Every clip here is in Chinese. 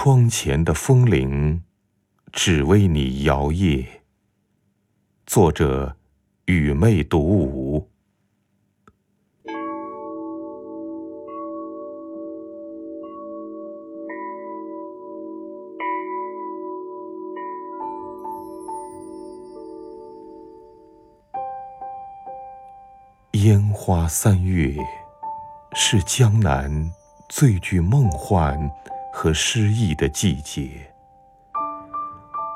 窗前的风铃，只为你摇曳。作者：雨妹独舞。烟花三月，是江南最具梦幻。和诗意的季节。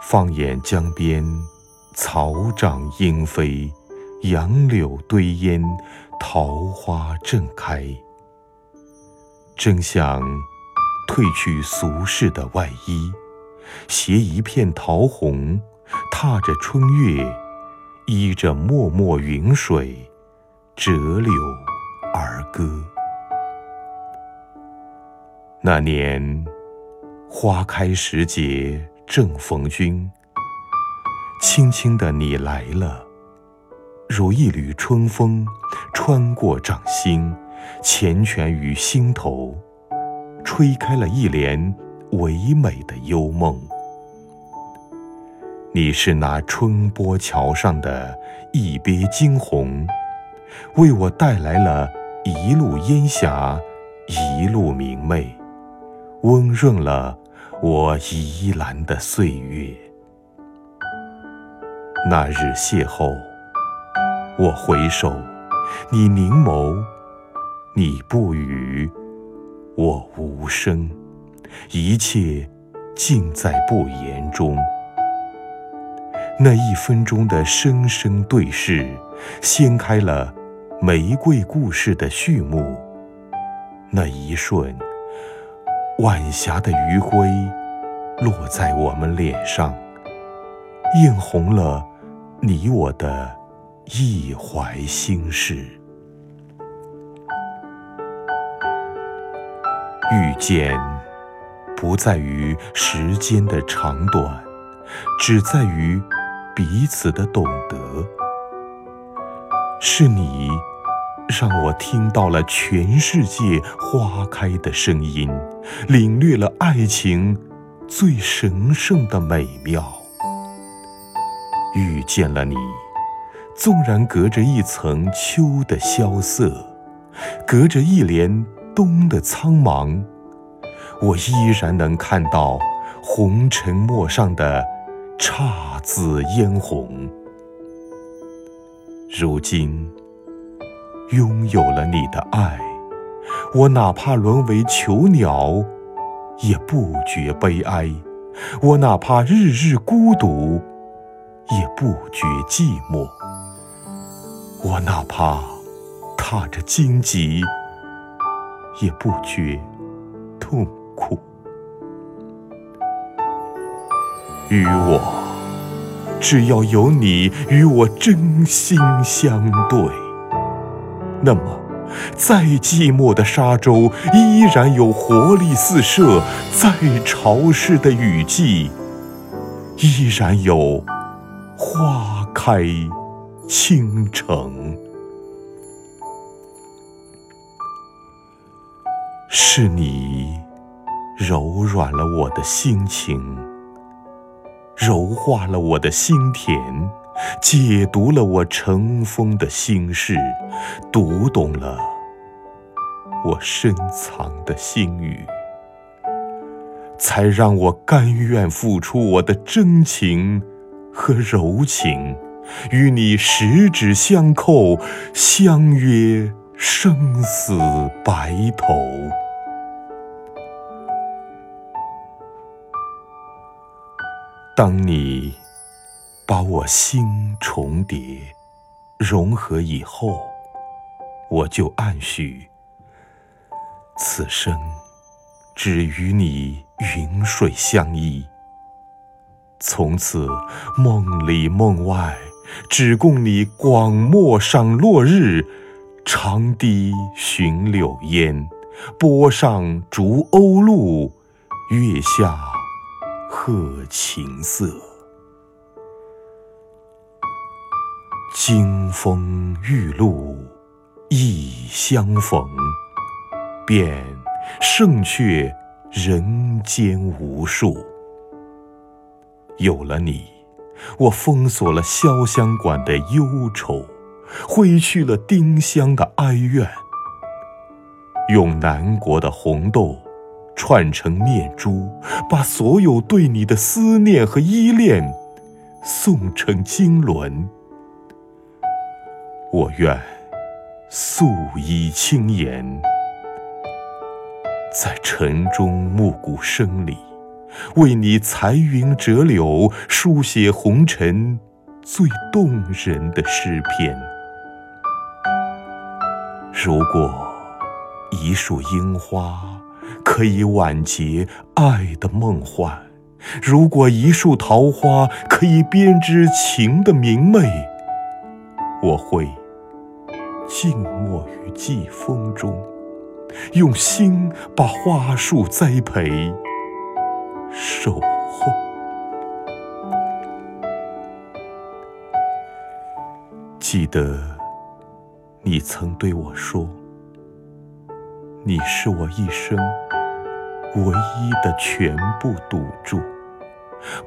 放眼江边，草长莺飞，杨柳堆烟，桃花正开。真想褪去俗世的外衣，携一片桃红，踏着春月，依着脉脉云水，折柳而歌。那年，花开时节正逢君。轻轻的你来了，如一缕春风，穿过掌心，缱绻于心头，吹开了一帘唯美的幽梦。你是那春波桥上的一别惊鸿，为我带来了一路烟霞，一路明媚。温润了我宜兰的岁月。那日邂逅，我回首，你凝眸，你不语，我无声，一切尽在不言中。那一分钟的声声对视，掀开了玫瑰故事的序幕。那一瞬。晚霞的余晖落在我们脸上，映红了你我的一怀心事。遇见不在于时间的长短，只在于彼此的懂得。是你。让我听到了全世界花开的声音，领略了爱情最神圣的美妙。遇见了你，纵然隔着一层秋的萧瑟，隔着一帘冬的苍茫，我依然能看到红尘陌上的姹紫嫣红。如今。拥有了你的爱，我哪怕沦为囚鸟，也不觉悲哀；我哪怕日日孤独，也不觉寂寞；我哪怕踏着荆棘，也不觉痛苦。与我，只要有你与我真心相对。那么，再寂寞的沙洲，依然有活力四射；再潮湿的雨季，依然有花开倾城。是你柔软了我的心情，柔化了我的心田。解读了我尘封的心事，读懂了我深藏的心语，才让我甘愿付出我的真情和柔情，与你十指相扣，相约生死白头。当你。把我心重叠融合以后，我就暗许：此生只与你云水相依。从此梦里梦外，只共你广漠赏落日，长堤寻柳烟，波上逐鸥鹭，月下和琴瑟。金风玉露一相逢，便胜却人间无数。有了你，我封锁了潇湘馆的忧愁，挥去了丁香的哀怨，用南国的红豆串成念珠，把所有对你的思念和依恋送成经纶。我愿素衣轻颜，在晨钟暮鼓声里。为你裁云折柳，书写红尘最动人的诗篇。如果一束樱花可以挽结爱的梦幻，如果一束桃花可以编织情的明媚，我会静默于季风中，用心把花树栽培。守候。记得，你曾对我说：“你是我一生唯一的全部赌注，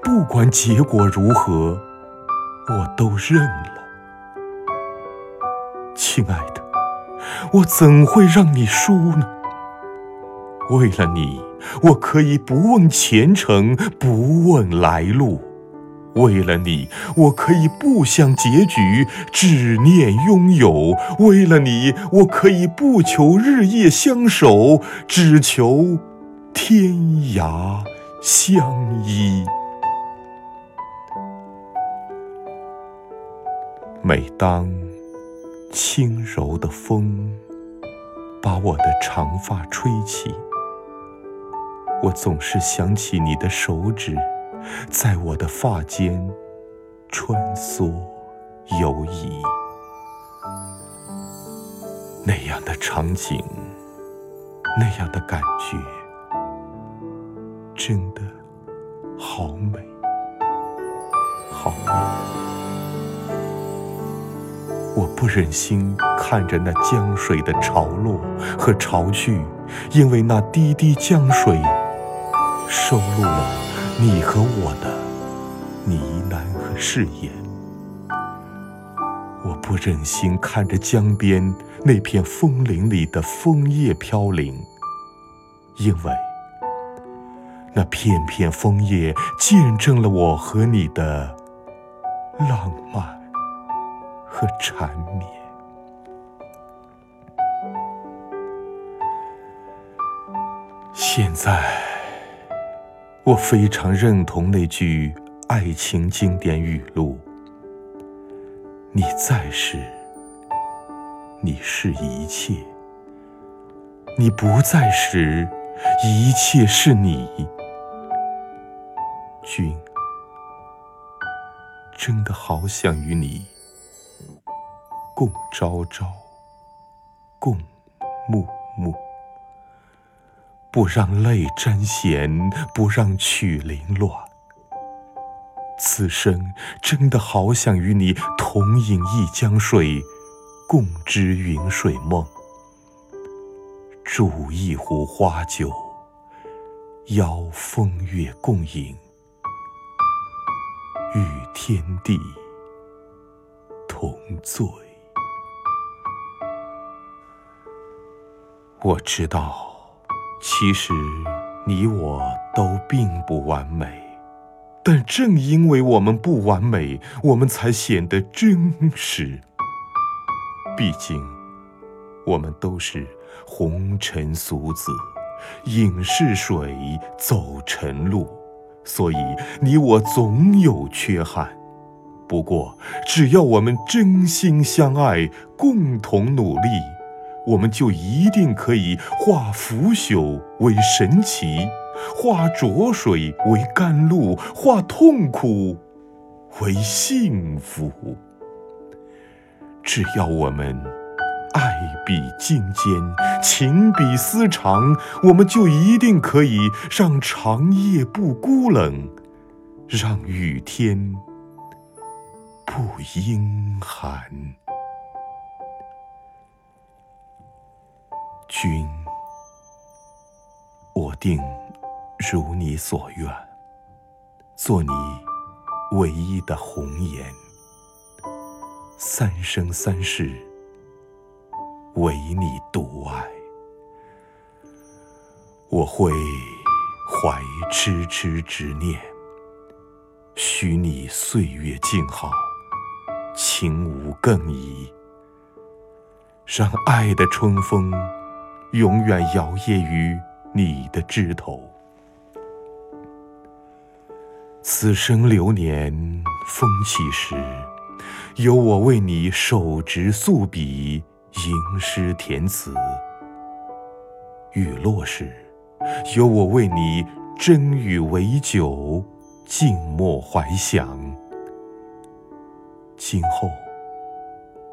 不管结果如何，我都认了。”亲爱的，我怎会让你输呢？为了你。我可以不问前程，不问来路，为了你，我可以不想结局，只念拥有；为了你，我可以不求日夜相守，只求天涯相依。每当轻柔的风把我的长发吹起。我总是想起你的手指，在我的发间穿梭游移，那样的场景，那样的感觉，真的好美，好美。不忍心看着那江水的潮落和潮去，因为那滴滴江水。收录了你和我的呢喃和誓言。我不忍心看着江边那片枫林里的枫叶飘零，因为那片片枫叶见证了我和你的浪漫和缠绵。现在。我非常认同那句爱情经典语录：“你在时，你是一切；你不在时，一切是你。”君，真的好想与你共朝朝，共暮暮。不让泪沾弦，不让曲零乱。此生真的好想与你同饮一江水，共知云水梦。煮一壶花酒，邀风月共饮，与天地同醉。我知道。其实，你我都并不完美，但正因为我们不完美，我们才显得真实。毕竟，我们都是红尘俗子，饮是水，走尘路，所以你我总有缺憾。不过，只要我们真心相爱，共同努力。我们就一定可以化腐朽为神奇，化浊水为甘露，化痛苦为幸福。只要我们爱比金坚，情比丝长，我们就一定可以让长夜不孤冷，让雨天不阴寒。君，我定如你所愿，做你唯一的红颜，三生三世唯你独爱。我会怀痴痴执念，许你岁月静好，情无更移，让爱的春风永远摇曳于你的枝头。此生流年风起时，有我为你手执素笔，吟诗填词；雨落时，有我为你斟语为酒，静默怀想。今后，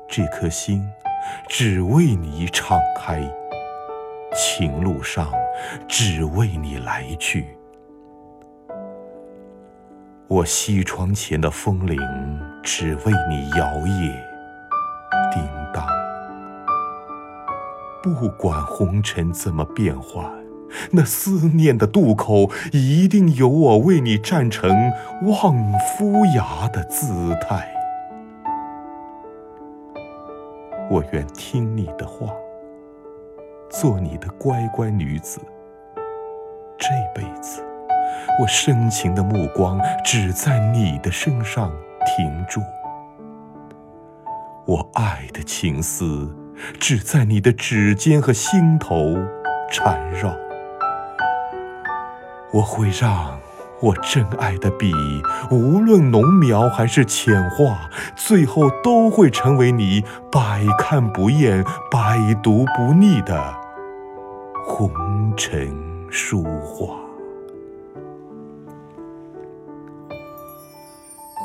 这颗心只为你敞开，情路上只为你来去。我西窗前的风铃，只为你摇曳，叮当。不管红尘怎么变幻。那思念的渡口，一定有我为你站成望夫崖的姿态。我愿听你的话，做你的乖乖女子。这辈子，我深情的目光只在你的身上停住，我爱的情思只在你的指尖和心头缠绕。我会让我真爱的笔，无论浓描还是浅画，最后都会成为你百看不厌、百读不腻的红尘书画。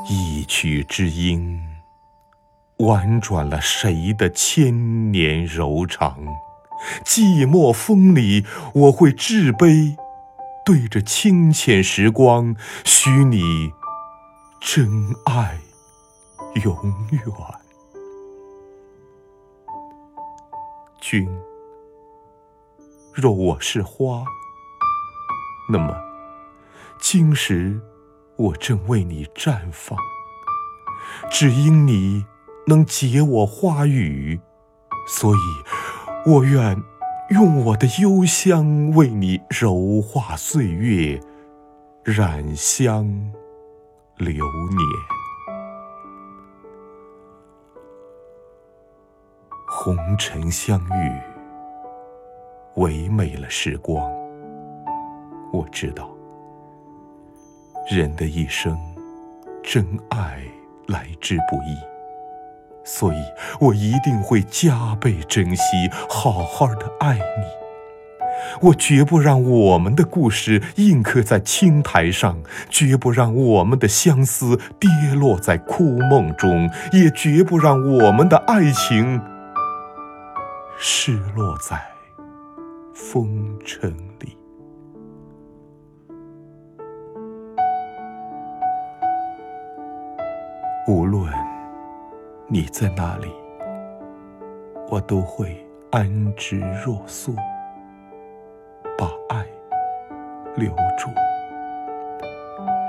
一曲知音，婉转了谁的千年柔肠？寂寞风里，我会置杯。对着清浅时光，许你真爱永远。君，若我是花，那么今时我正为你绽放，只因你能解我花语，所以我愿。用我的幽香为你柔化岁月，染香流年。红尘相遇，唯美了时光。我知道，人的一生，真爱来之不易。所以，我一定会加倍珍惜，好好的爱你。我绝不让我们的故事印刻在青苔上，绝不让我们的相思跌落在枯梦中，也绝不让我们的爱情失落在风尘里。无论。你在哪里，我都会安之若素，把爱留住，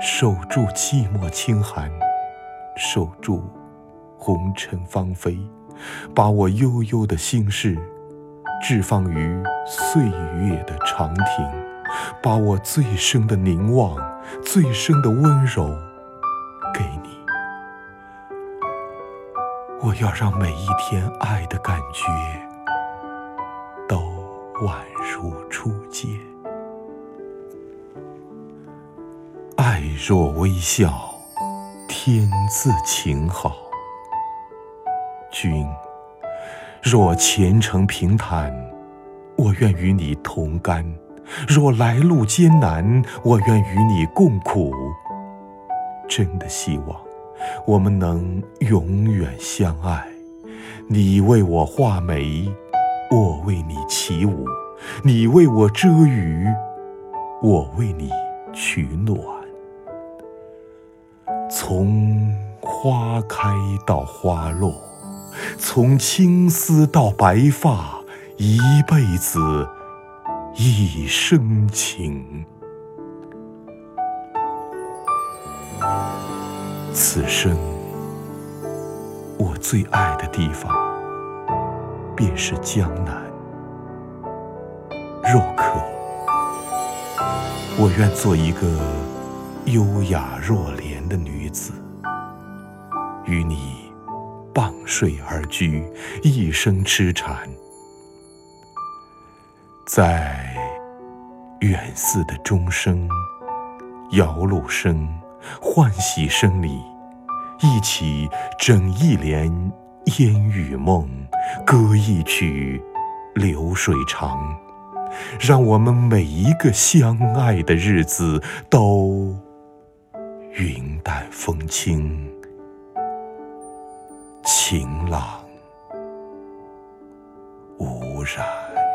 守住寂寞清寒，守住红尘芳菲，把我悠悠的心事置放于岁月的长亭，把我最深的凝望、最深的温柔给你。我要让每一天爱的感觉都宛如初见。爱若微笑，天自情好。君若前程平坦，我愿与你同甘；若来路艰难，我愿与你共苦。真的希望。我们能永远相爱，你为我画眉，我为你起舞；你为我遮雨，我为你取暖。从花开到花落，从青丝到白发一辈子一生情。此生我最爱的地方便是江南若可我愿做一个优雅若莲的女子与你傍睡而居，一生痴缠，在远寺的钟声、摇橹声、欢喜声里，一起整一帘烟雨梦，歌一曲流水长。让我们每一个相爱的日子都云淡风轻、晴朗无染。